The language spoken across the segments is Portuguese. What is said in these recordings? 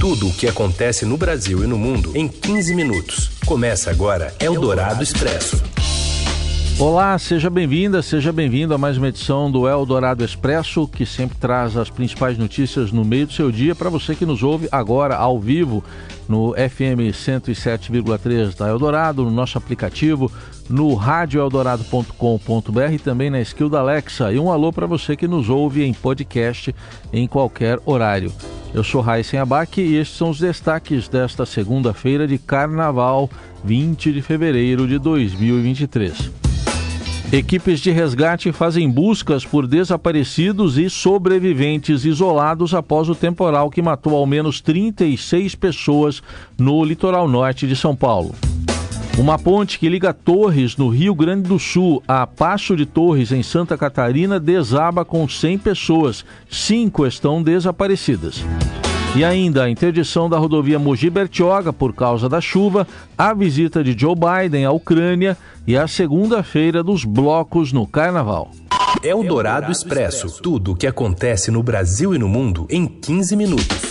Tudo o que acontece no Brasil e no mundo em 15 minutos. Começa agora Eldorado Expresso. Olá, seja bem-vinda, seja bem-vindo a mais uma edição do Eldorado Expresso, que sempre traz as principais notícias no meio do seu dia para você que nos ouve agora ao vivo no FM 107,3 da Eldorado, no nosso aplicativo, no radioeldorado.com.br e também na skill da Alexa. E um alô para você que nos ouve em podcast em qualquer horário. Eu sou Raíssen Abac e estes são os destaques desta segunda-feira de Carnaval, 20 de fevereiro de 2023. Equipes de resgate fazem buscas por desaparecidos e sobreviventes isolados após o temporal que matou ao menos 36 pessoas no litoral norte de São Paulo. Uma ponte que liga Torres, no Rio Grande do Sul, a Passo de Torres, em Santa Catarina, desaba com 100 pessoas. Cinco estão desaparecidas. E ainda a interdição da rodovia Mogi Bertioga por causa da chuva, a visita de Joe Biden à Ucrânia e a segunda-feira dos blocos no Carnaval. É o Dourado Expresso. Tudo o que acontece no Brasil e no mundo em 15 minutos.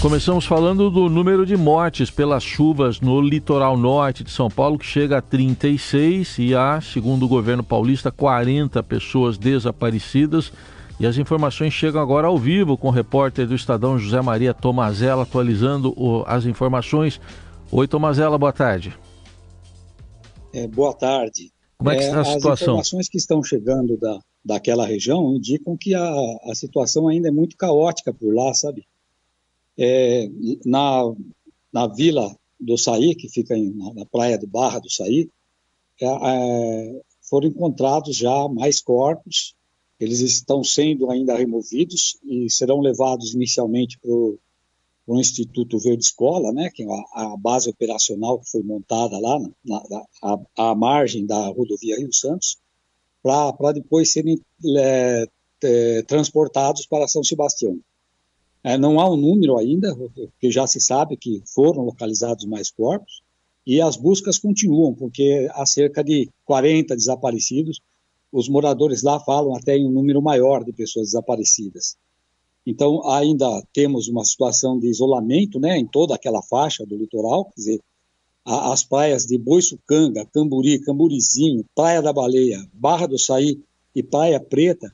Começamos falando do número de mortes pelas chuvas no litoral norte de São Paulo, que chega a 36 e há, segundo o governo paulista, 40 pessoas desaparecidas. E as informações chegam agora ao vivo com o repórter do Estadão José Maria Tomazella atualizando o, as informações. Oi, Tomazella, boa tarde. É, boa tarde. Como é que está a situação? As informações que estão chegando da, daquela região indicam que a, a situação ainda é muito caótica por lá, sabe? É, na, na vila do Saí, que fica em, na, praia de Barra do Saí, é, é, foram encontrados já mais corpos. Eles estão sendo ainda removidos e serão levados inicialmente para o Instituto Verde Escola, né, que é a, a, base operacional que foi montada lá na, na a, a, margem da rodovia Rio Santos, para depois serem é, é, transportados para São Sebastião. É, não há um número ainda, porque já se sabe que foram localizados mais corpos, e as buscas continuam, porque há cerca de 40 desaparecidos. Os moradores lá falam até em um número maior de pessoas desaparecidas. Então, ainda temos uma situação de isolamento né, em toda aquela faixa do litoral, quer dizer, as praias de Boiçucanga, Camburi, Camburizinho, Praia da Baleia, Barra do Saí e Praia Preta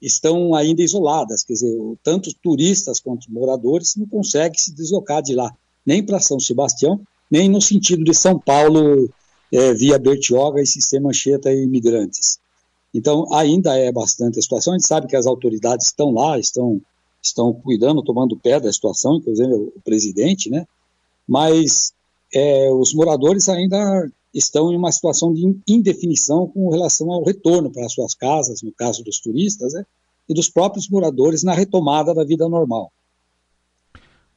estão ainda isoladas, quer dizer, tanto turistas quanto moradores não conseguem se deslocar de lá, nem para São Sebastião, nem no sentido de São Paulo, é, via Bertioga e Sistema Anchieta e imigrantes. Então, ainda é bastante a situação, a gente sabe que as autoridades estão lá, estão, estão cuidando, tomando pé da situação, inclusive o presidente, né? mas é, os moradores ainda estão em uma situação de indefinição com relação ao retorno para suas casas, no caso dos turistas, né, e dos próprios moradores na retomada da vida normal.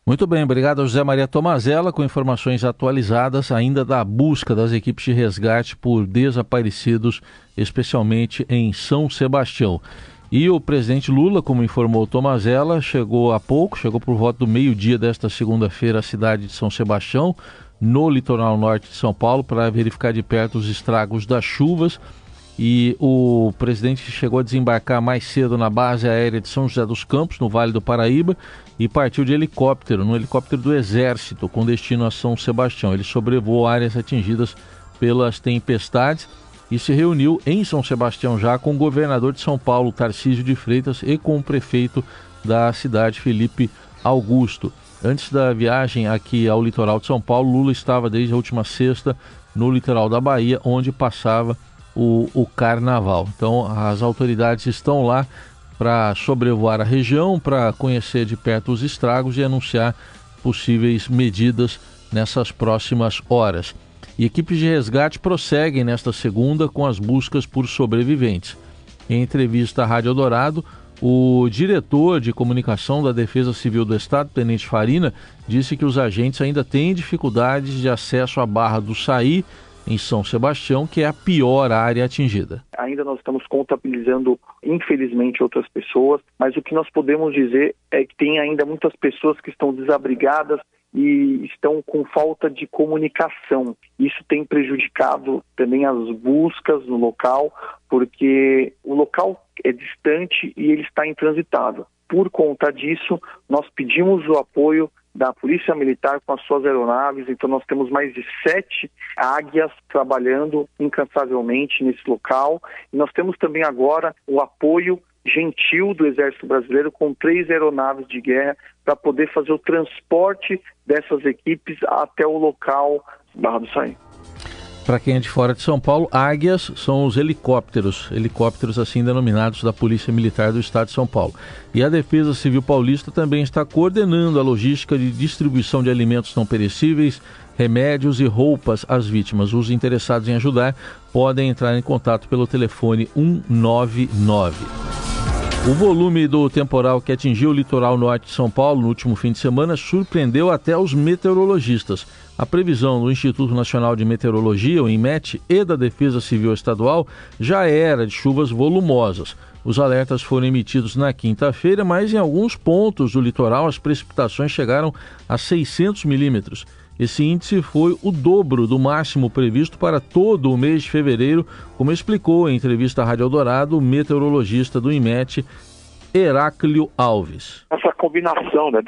Muito bem, obrigado José Maria Tomazella com informações atualizadas ainda da busca das equipes de resgate por desaparecidos, especialmente em São Sebastião. E o presidente Lula, como informou Tomazella, chegou há pouco, chegou por volta do meio-dia desta segunda-feira à cidade de São Sebastião, no litoral norte de São Paulo para verificar de perto os estragos das chuvas. E o presidente chegou a desembarcar mais cedo na base aérea de São José dos Campos, no Vale do Paraíba, e partiu de helicóptero, no helicóptero do Exército, com destino a São Sebastião. Ele sobrevoou áreas atingidas pelas tempestades e se reuniu em São Sebastião já com o governador de São Paulo, Tarcísio de Freitas, e com o prefeito da cidade, Felipe Augusto. Antes da viagem aqui ao litoral de São Paulo, Lula estava desde a última sexta no litoral da Bahia, onde passava o, o carnaval. Então, as autoridades estão lá para sobrevoar a região, para conhecer de perto os estragos e anunciar possíveis medidas nessas próximas horas. E equipes de resgate prosseguem nesta segunda com as buscas por sobreviventes. Em entrevista à Rádio Dourado, o diretor de comunicação da Defesa Civil do Estado, Tenente Farina, disse que os agentes ainda têm dificuldades de acesso à Barra do Saí, em São Sebastião, que é a pior área atingida. Ainda nós estamos contabilizando, infelizmente, outras pessoas, mas o que nós podemos dizer é que tem ainda muitas pessoas que estão desabrigadas e estão com falta de comunicação. Isso tem prejudicado também as buscas no local, porque o local é distante e ele está intransitável. Por conta disso, nós pedimos o apoio da Polícia Militar com as suas aeronaves. Então, nós temos mais de sete águias trabalhando incansavelmente nesse local. E nós temos também agora o apoio gentil do Exército Brasileiro com três aeronaves de guerra para poder fazer o transporte dessas equipes até o local Barra do Saí. Para quem é de fora de São Paulo, águias são os helicópteros, helicópteros assim denominados da Polícia Militar do Estado de São Paulo. E a Defesa Civil Paulista também está coordenando a logística de distribuição de alimentos não perecíveis, remédios e roupas às vítimas. Os interessados em ajudar podem entrar em contato pelo telefone 199. O volume do temporal que atingiu o litoral norte de São Paulo no último fim de semana surpreendeu até os meteorologistas. A previsão do Instituto Nacional de Meteorologia, o INMET, e da Defesa Civil Estadual já era de chuvas volumosas. Os alertas foram emitidos na quinta-feira, mas em alguns pontos do litoral as precipitações chegaram a 600 milímetros. Esse índice foi o dobro do máximo previsto para todo o mês de fevereiro, como explicou em entrevista à Rádio Eldorado o meteorologista do IMET, Heráclio Alves. Essa combinação né,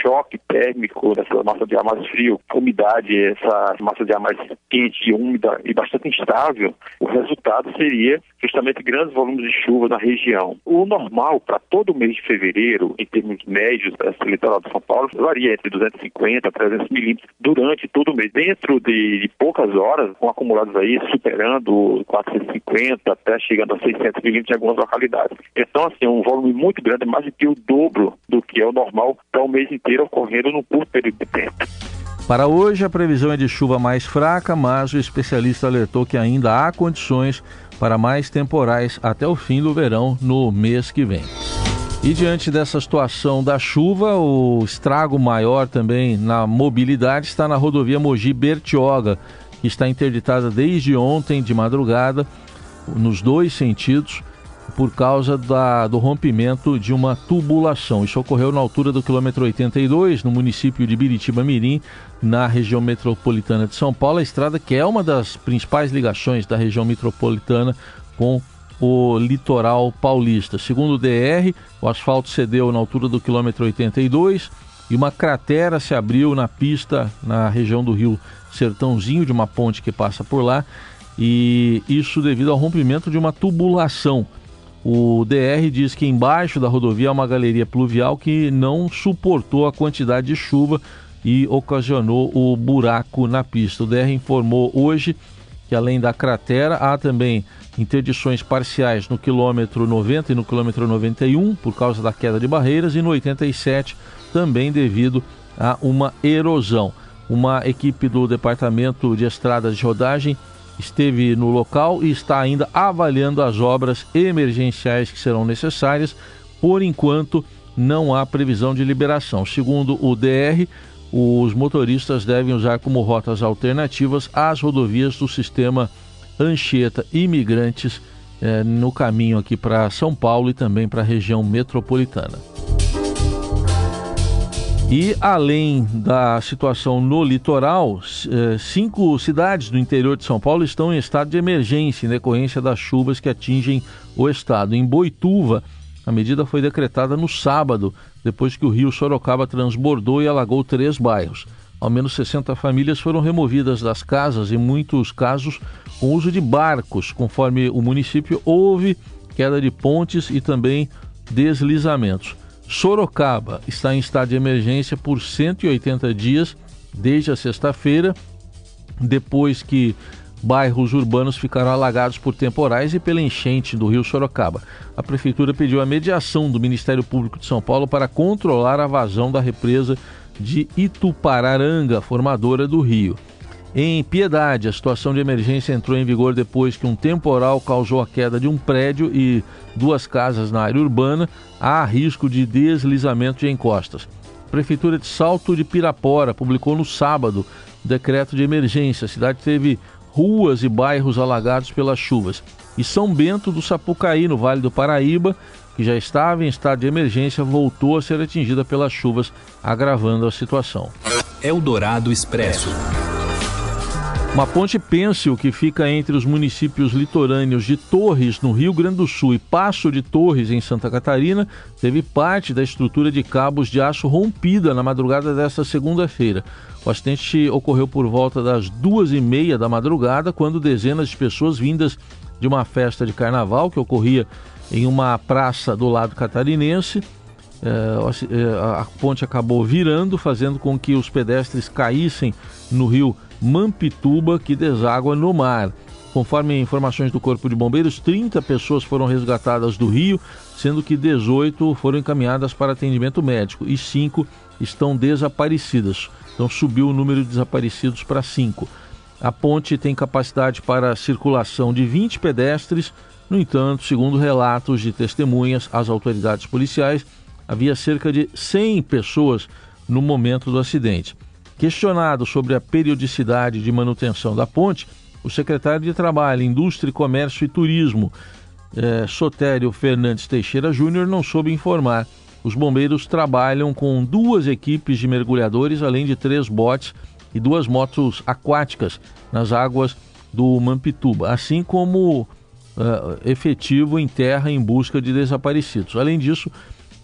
choque térmico, dessa massa de ar mais frio, umidade, essa massa de ar mais quente, úmida e bastante instável, o resultado seria justamente grandes volumes de chuva na região. O normal para todo mês de fevereiro, em termos médios desse litoral de São Paulo, varia entre 250 a 300 milímetros durante todo o mês. Dentro de, de poucas horas, com acumulados aí superando 450 até chegando a 600 milímetros em algumas localidades. Então, assim, um volume muito grande, mais do que o dobro do que é o normal para o mês inteiro ocorrendo num curto período de tempo. Para hoje, a previsão é de chuva mais fraca, mas o especialista alertou que ainda há condições para mais temporais até o fim do verão no mês que vem. E diante dessa situação da chuva, o estrago maior também na mobilidade está na rodovia Mogi Bertioga, que está interditada desde ontem de madrugada, nos dois sentidos por causa da, do rompimento de uma tubulação. Isso ocorreu na altura do quilômetro 82, no município de Biritiba Mirim, na região metropolitana de São Paulo. A estrada que é uma das principais ligações da região metropolitana com o litoral paulista. Segundo o DR, o asfalto cedeu na altura do quilômetro 82 e uma cratera se abriu na pista na região do rio Sertãozinho, de uma ponte que passa por lá, e isso devido ao rompimento de uma tubulação. O DR diz que embaixo da rodovia há uma galeria pluvial que não suportou a quantidade de chuva e ocasionou o buraco na pista. O DR informou hoje que além da cratera há também interdições parciais no quilômetro 90 e no quilômetro 91 por causa da queda de barreiras e no 87 também devido a uma erosão. Uma equipe do Departamento de Estradas de Rodagem esteve no local e está ainda avaliando as obras emergenciais que serão necessárias. Por enquanto, não há previsão de liberação. Segundo o DR, os motoristas devem usar como rotas alternativas as rodovias do sistema Anchieta Imigrantes eh, no caminho aqui para São Paulo e também para a região metropolitana. E além da situação no litoral, eh, cinco cidades do interior de São Paulo estão em estado de emergência em decorrência das chuvas que atingem o estado. Em Boituva, a medida foi decretada no sábado, depois que o rio Sorocaba transbordou e alagou três bairros. Ao menos 60 famílias foram removidas das casas, em muitos casos com uso de barcos. Conforme o município, houve queda de pontes e também deslizamentos. Sorocaba está em estado de emergência por 180 dias desde a sexta-feira, depois que bairros urbanos ficaram alagados por temporais e pela enchente do rio Sorocaba. A prefeitura pediu a mediação do Ministério Público de São Paulo para controlar a vazão da represa de Itupararanga, formadora do rio. Em Piedade, a situação de emergência entrou em vigor depois que um temporal causou a queda de um prédio e duas casas na área urbana. Há risco de deslizamento de encostas. A Prefeitura de Salto de Pirapora publicou no sábado decreto de emergência. A cidade teve ruas e bairros alagados pelas chuvas. E São Bento do Sapucaí, no Vale do Paraíba, que já estava em estado de emergência, voltou a ser atingida pelas chuvas, agravando a situação. Eldorado Expresso. Uma ponte pêncil que fica entre os municípios litorâneos de Torres, no Rio Grande do Sul, e Passo de Torres, em Santa Catarina, teve parte da estrutura de cabos de aço rompida na madrugada desta segunda-feira. O acidente ocorreu por volta das duas e meia da madrugada, quando dezenas de pessoas vindas de uma festa de carnaval que ocorria em uma praça do lado catarinense. É, é, a ponte acabou virando, fazendo com que os pedestres caíssem no rio Mampituba, que deságua no mar. Conforme informações do Corpo de Bombeiros, 30 pessoas foram resgatadas do rio, sendo que 18 foram encaminhadas para atendimento médico e 5 estão desaparecidas. Então subiu o número de desaparecidos para 5. A ponte tem capacidade para circulação de 20 pedestres. No entanto, segundo relatos de testemunhas às autoridades policiais, havia cerca de 100 pessoas no momento do acidente. Questionado sobre a periodicidade de manutenção da ponte, o secretário de Trabalho, Indústria, Comércio e Turismo, eh, Sotério Fernandes Teixeira Júnior, não soube informar. Os bombeiros trabalham com duas equipes de mergulhadores, além de três botes e duas motos aquáticas nas águas do Mampituba, assim como uh, efetivo em terra em busca de desaparecidos. Além disso,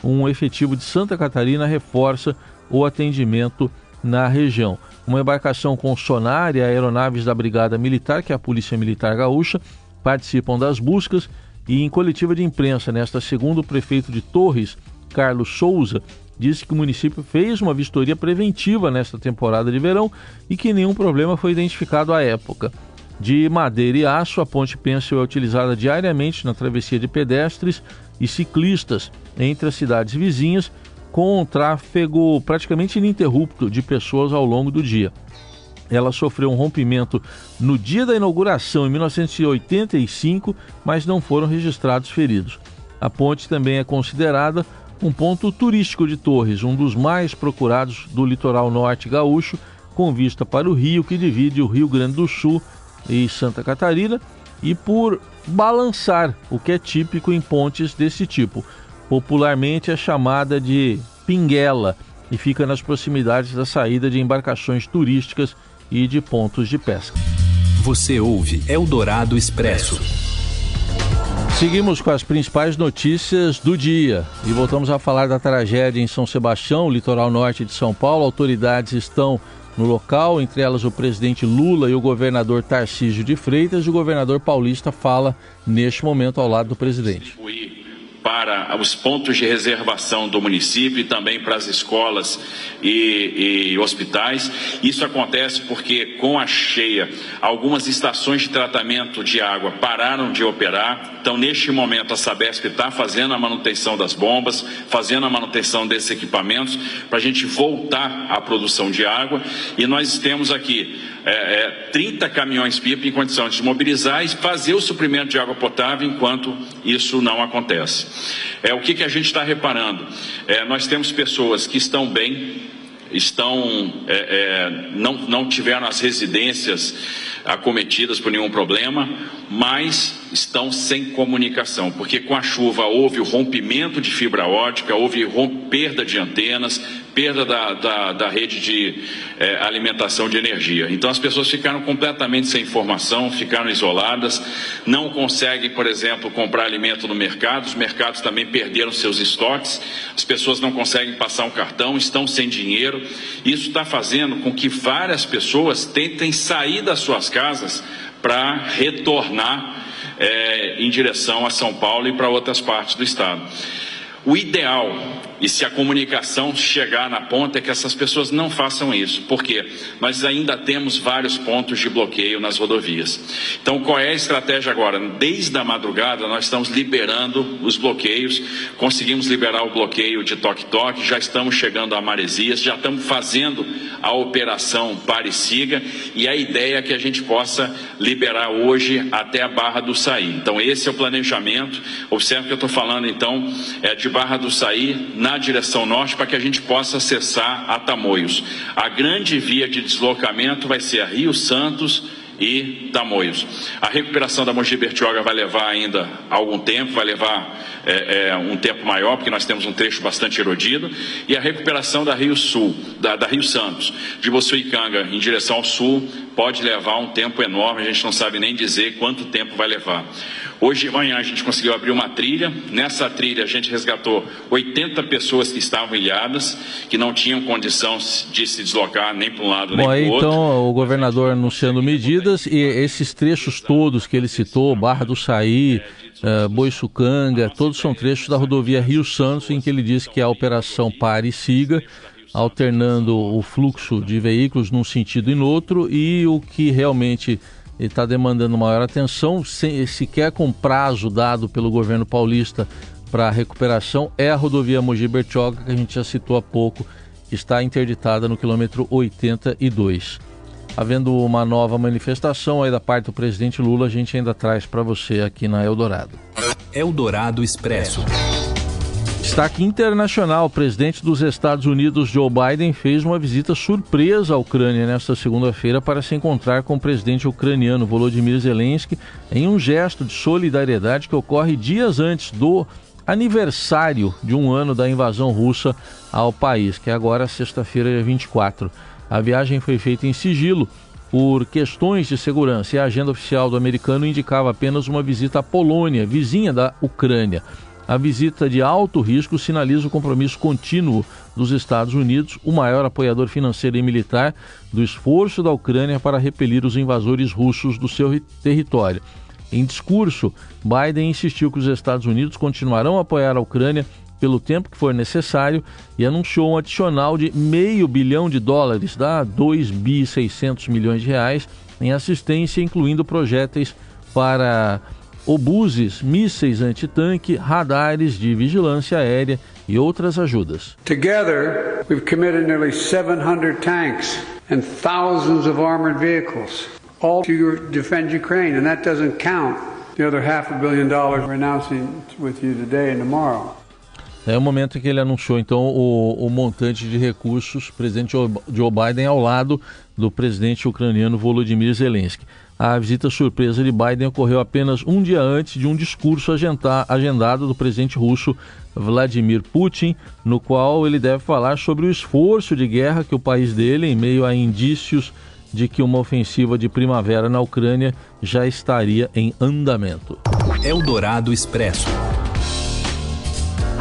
um efetivo de Santa Catarina reforça o atendimento na região. Uma embarcação com sonar e aeronaves da Brigada Militar, que é a Polícia Militar Gaúcha, participam das buscas e em coletiva de imprensa nesta segunda, o prefeito de Torres, Carlos Souza, disse que o município fez uma vistoria preventiva nesta temporada de verão e que nenhum problema foi identificado à época. De madeira e aço, a ponte pêncil é utilizada diariamente na travessia de pedestres e ciclistas entre as cidades vizinhas com um tráfego praticamente ininterrupto de pessoas ao longo do dia. Ela sofreu um rompimento no dia da inauguração, em 1985, mas não foram registrados feridos. A ponte também é considerada um ponto turístico de Torres, um dos mais procurados do litoral norte gaúcho, com vista para o rio que divide o Rio Grande do Sul e Santa Catarina, e por balançar, o que é típico em pontes desse tipo. Popularmente é chamada de Pinguela e fica nas proximidades da saída de embarcações turísticas e de pontos de pesca. Você ouve Eldorado Expresso. Seguimos com as principais notícias do dia e voltamos a falar da tragédia em São Sebastião, litoral norte de São Paulo. Autoridades estão no local, entre elas o presidente Lula e o governador Tarcísio de Freitas. E o governador paulista fala neste momento ao lado do presidente para os pontos de reservação do município e também para as escolas e, e, hospitais. Isso acontece porque, com a cheia, algumas estações de tratamento de água pararam de operar. Então, neste momento, a Sabesp está fazendo a manutenção das bombas, fazendo a manutenção desses equipamentos, para a gente voltar à produção de água. E nós temos aqui é, é, 30 caminhões-pipa em condição de mobilizar e fazer o suprimento de água potável enquanto isso não acontece. É, o que, que a gente está reparando? É, nós temos pessoas que estão bem, estão, é, é, não, não tiveram as residências acometidas por nenhum problema, mas estão sem comunicação, porque com a chuva houve o rompimento de fibra ótica, houve perda de antenas, perda da, da, da rede de é, alimentação de energia. Então as pessoas ficaram completamente sem informação, ficaram isoladas, não conseguem, por exemplo, comprar alimento no mercado, os mercados também perderam seus estoques, as pessoas não conseguem passar um cartão, estão sem dinheiro. Isso está fazendo com que várias pessoas tentem sair das suas casas para retornar é, em direção a São Paulo e para outras partes do estado. O ideal e se a comunicação chegar na ponta, é que essas pessoas não façam isso. Por quê? Nós ainda temos vários pontos de bloqueio nas rodovias. Então, qual é a estratégia agora? Desde a madrugada, nós estamos liberando os bloqueios. Conseguimos liberar o bloqueio de toque-toque, já estamos chegando a Maresias, já estamos fazendo a operação Pare Siga. E a ideia é que a gente possa liberar hoje até a Barra do Saí. Então, esse é o planejamento. Observe que eu estou falando, então, é de Barra do Saí na direção norte para que a gente possa acessar a Tamoios. A grande via de deslocamento vai ser a Rio Santos e Tamoios. A recuperação da Mogi Bertioga vai levar ainda algum tempo, vai levar é, é, um tempo maior, porque nós temos um trecho bastante erodido, e a recuperação da Rio Sul, da, da Rio Santos, de Bossuicanga em direção ao sul, pode levar um tempo enorme, a gente não sabe nem dizer quanto tempo vai levar. Hoje de manhã a gente conseguiu abrir uma trilha. Nessa trilha a gente resgatou 80 pessoas que estavam ilhadas, que não tinham condição de se deslocar nem para um lado nem para o outro. Então o governador anunciando medidas e esses trechos todos que ele citou, Barra do Saí, uh, Boiçucanga, todos são trechos da rodovia Rio Santos em que ele diz que a operação pare e siga alternando o fluxo de veículos num sentido e no outro e o que realmente está demandando maior atenção, sequer com prazo dado pelo governo paulista para recuperação, é a rodovia Mogi Bertioga, que a gente já citou há pouco, que está interditada no quilômetro 82. Havendo uma nova manifestação aí da parte do presidente Lula, a gente ainda traz para você aqui na Eldorado. Eldorado Expresso. Destaque internacional: o presidente dos Estados Unidos, Joe Biden, fez uma visita surpresa à Ucrânia nesta segunda-feira para se encontrar com o presidente ucraniano Volodymyr Zelensky em um gesto de solidariedade que ocorre dias antes do aniversário de um ano da invasão russa ao país, que é agora sexta-feira, dia 24. A viagem foi feita em sigilo por questões de segurança e a agenda oficial do americano indicava apenas uma visita à Polônia, vizinha da Ucrânia. A visita de alto risco sinaliza o compromisso contínuo dos Estados Unidos, o maior apoiador financeiro e militar, do esforço da Ucrânia para repelir os invasores russos do seu território. Em discurso, Biden insistiu que os Estados Unidos continuarão a apoiar a Ucrânia pelo tempo que for necessário e anunciou um adicional de meio bilhão de dólares, dá 2 bi 600 milhões de reais, em assistência, incluindo projéteis para obuses, mísseis antitanque, radares de vigilância aérea e outras ajudas. Together, we've committed nearly 700 tanks and thousands of armored vehicles, all to defend Ukraine, and that doesn't count the other half a billion dollars we're announcing with you today and tomorrow. É o momento em que ele anunciou então o, o montante de recursos, presidente Joe Biden ao lado do presidente ucraniano Volodymyr Zelensky. A visita surpresa de Biden ocorreu apenas um dia antes de um discurso agendado do presidente russo Vladimir Putin, no qual ele deve falar sobre o esforço de guerra que o país dele, em meio a indícios de que uma ofensiva de primavera na Ucrânia já estaria em andamento. Eldorado Expresso.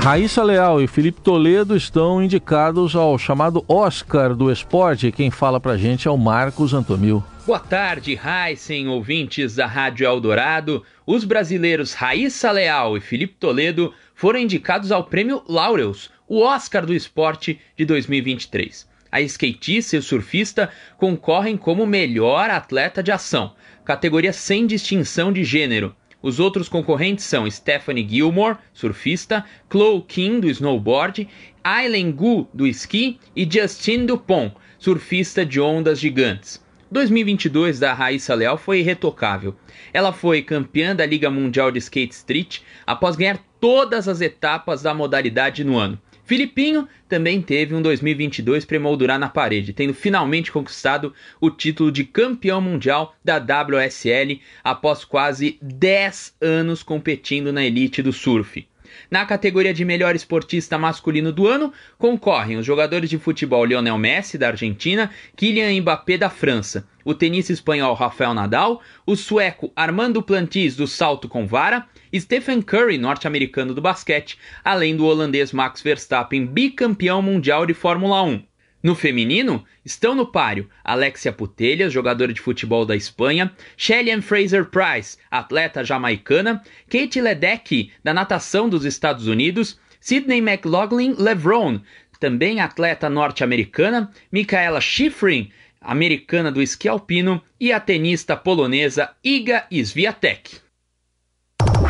Raíssa Leal e Felipe Toledo estão indicados ao chamado Oscar do esporte. Quem fala pra gente é o Marcos Antomil. Boa tarde, Heisen, ouvintes da Rádio Eldorado. Os brasileiros Raíssa Leal e Felipe Toledo foram indicados ao Prêmio Laureus, o Oscar do Esporte de 2023. A skatista e o surfista concorrem como melhor atleta de ação, categoria sem distinção de gênero. Os outros concorrentes são Stephanie Gilmore, surfista, Chloe King, do snowboard, Aileen Gu, do esqui e Justin Dupont, surfista de ondas gigantes. 2022 da Raíssa Leal foi irretocável. Ela foi campeã da Liga Mundial de Skate Street após ganhar todas as etapas da modalidade no ano. Filipinho também teve um 2022 para emoldurar na parede, tendo finalmente conquistado o título de campeão mundial da WSL após quase 10 anos competindo na elite do surf. Na categoria de melhor esportista masculino do ano, concorrem os jogadores de futebol Lionel Messi, da Argentina, Kylian Mbappé, da França, o tenista espanhol Rafael Nadal, o sueco Armando Plantis, do salto com vara, Stephen Curry, norte-americano do basquete, além do holandês Max Verstappen, bicampeão mundial de Fórmula 1. No feminino, estão no páreo Alexia Putellas, jogadora de futebol da Espanha, Shelly Fraser Price, atleta jamaicana, Kate Ledecky, da natação dos Estados Unidos, Sidney McLaughlin Levron, também atleta norte-americana, Michaela Schifrin, americana do esqui alpino, e a tenista polonesa Iga Swiatek.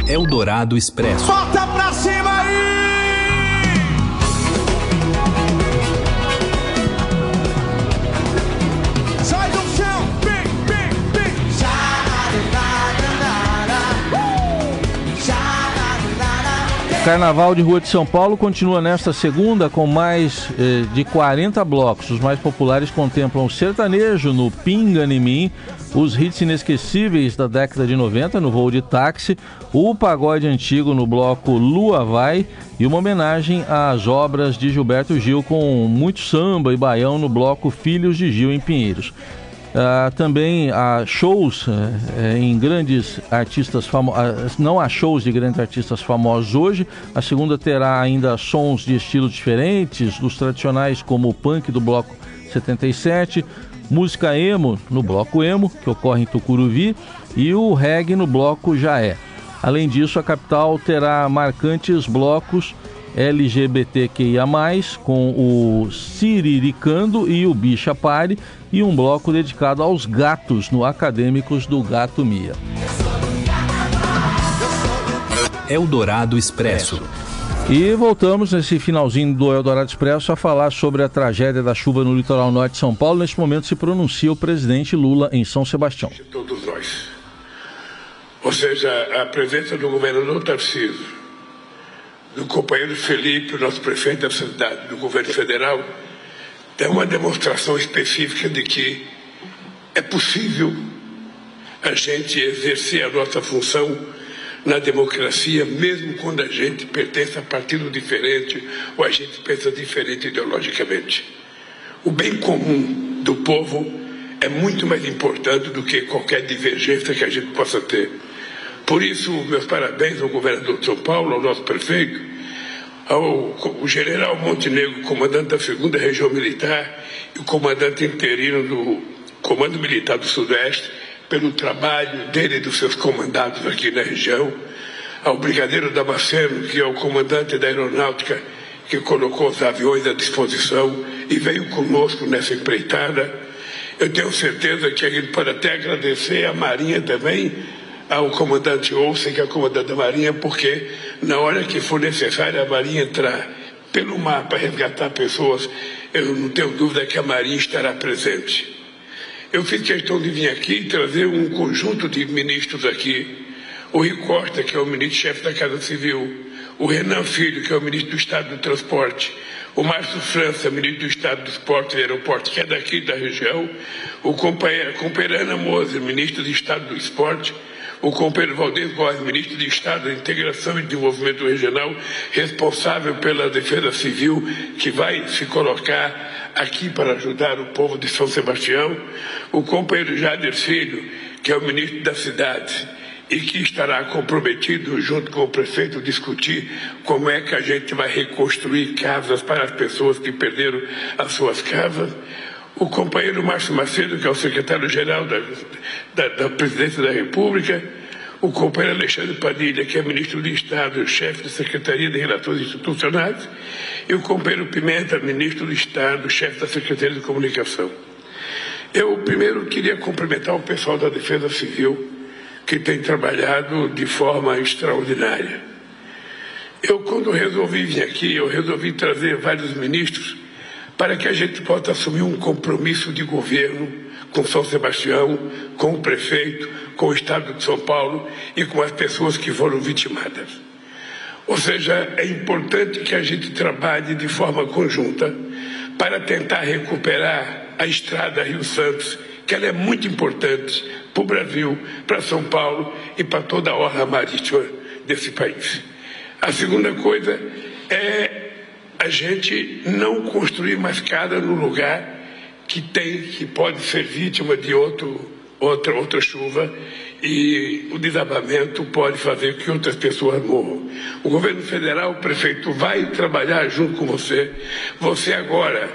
Eldorado Expresso. Bota pra cima Carnaval de Rua de São Paulo continua nesta segunda com mais eh, de 40 blocos. Os mais populares contemplam o sertanejo no Pinga em Mim, os hits inesquecíveis da década de 90 no voo de táxi, o pagode antigo no bloco Lua Vai e uma homenagem às obras de Gilberto Gil com muito samba e baião no bloco Filhos de Gil em Pinheiros. Uh, também há shows uh, em grandes artistas famosos, uh, não há shows de grandes artistas famosos hoje. A segunda terá ainda sons de estilos diferentes, dos tradicionais como o punk do bloco 77, música emo no bloco emo, que ocorre em Tucuruvi, e o reggae no bloco Jaé. Além disso, a capital terá marcantes blocos LGBTQIA+, com o Siriricando e o Bicha Pare, e um bloco dedicado aos gatos no Acadêmicos do Gato Mia. Eldorado Expresso. E voltamos nesse finalzinho do Eldorado Expresso a falar sobre a tragédia da chuva no litoral norte de São Paulo. Neste momento se pronuncia o presidente Lula em São Sebastião. De todos nós. Ou seja, a presença do governador Tarcísio, do companheiro Felipe, o nosso prefeito da cidade, do governo federal, é uma demonstração específica de que é possível a gente exercer a nossa função na democracia, mesmo quando a gente pertence a partido diferente ou a gente pensa diferente ideologicamente. O bem comum do povo é muito mais importante do que qualquer divergência que a gente possa ter. Por isso, meus parabéns ao governador de São Paulo, ao nosso prefeito, ao, ao general Montenegro, comandante da segunda região militar, e o comandante interino do Comando Militar do Sudeste, pelo trabalho dele e dos seus comandados aqui na região, ao Brigadeiro Damasceno, que é o comandante da aeronáutica, que colocou os aviões à disposição e veio conosco nessa empreitada. Eu tenho certeza que gente pode até agradecer à Marinha também, ao comandante Olsen, que é o comandante da Marinha, porque na hora que for necessário a Marinha entrar pelo mar para resgatar pessoas, eu não tenho dúvida que a Marinha estará presente. Eu fiz questão de vir aqui e trazer um conjunto de ministros aqui. O Rui Costa, que é o ministro-chefe da Casa Civil, o Renan Filho, que é o ministro do Estado do Transporte, o Márcio França, ministro do Estado do Esporte e Aeroporto, que é daqui da região, o companheiro, companheiro Ana Moser, ministro do Estado do Esporte, o companheiro Valdez Góes, ministro de Estado da Integração e Desenvolvimento Regional, responsável pela Defesa Civil, que vai se colocar aqui para ajudar o povo de São Sebastião, o companheiro Jader Filho, que é o ministro da Cidade, e que estará comprometido, junto com o prefeito, discutir como é que a gente vai reconstruir casas para as pessoas que perderam as suas casas o companheiro Márcio Macedo, que é o secretário-geral da, da, da, Presidência da República, o companheiro Alexandre Padilha, que é ministro de Estado, chefe da Secretaria de Relações Institucionais, e o companheiro Pimenta, ministro de Estado, chefe da Secretaria de Comunicação. Eu primeiro queria cumprimentar o pessoal da Defesa Civil, que tem trabalhado de forma extraordinária. Eu, quando resolvi vir aqui, eu resolvi trazer vários ministros para que a gente possa assumir um compromisso de governo com São Sebastião, com o prefeito, com o Estado de São Paulo e com as pessoas que foram vitimadas. Ou seja, é importante que a gente trabalhe de forma conjunta para tentar recuperar a estrada Rio Santos, que ela é muito importante para o Brasil, para São Paulo e para toda a orla marítima desse país. A segunda coisa é a gente não construir mais casa no lugar que tem, que pode ser vítima de outro, outra, outra chuva e o desabamento pode fazer que outras pessoas morram. O governo federal, o prefeito, vai trabalhar junto com você. Você agora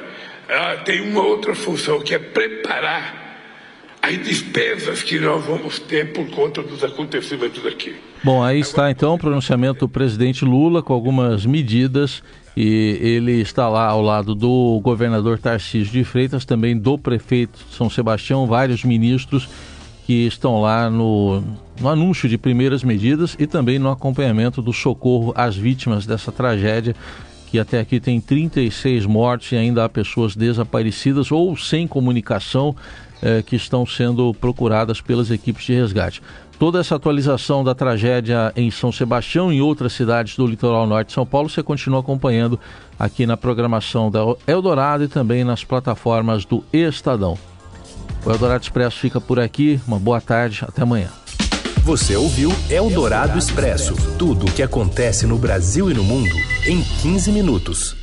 ah, tem uma outra função que é preparar as despesas que nós vamos ter por conta dos acontecimentos aqui. Bom, aí está então o pronunciamento do presidente Lula com algumas medidas e ele está lá ao lado do governador Tarcísio de Freitas, também do prefeito de São Sebastião, vários ministros que estão lá no, no anúncio de primeiras medidas e também no acompanhamento do socorro às vítimas dessa tragédia, que até aqui tem 36 mortes e ainda há pessoas desaparecidas ou sem comunicação eh, que estão sendo procuradas pelas equipes de resgate. Toda essa atualização da tragédia em São Sebastião e outras cidades do litoral norte de São Paulo, você continua acompanhando aqui na programação da Eldorado e também nas plataformas do Estadão. O Eldorado Expresso fica por aqui. Uma boa tarde, até amanhã. Você ouviu Eldorado Expresso tudo o que acontece no Brasil e no mundo em 15 minutos.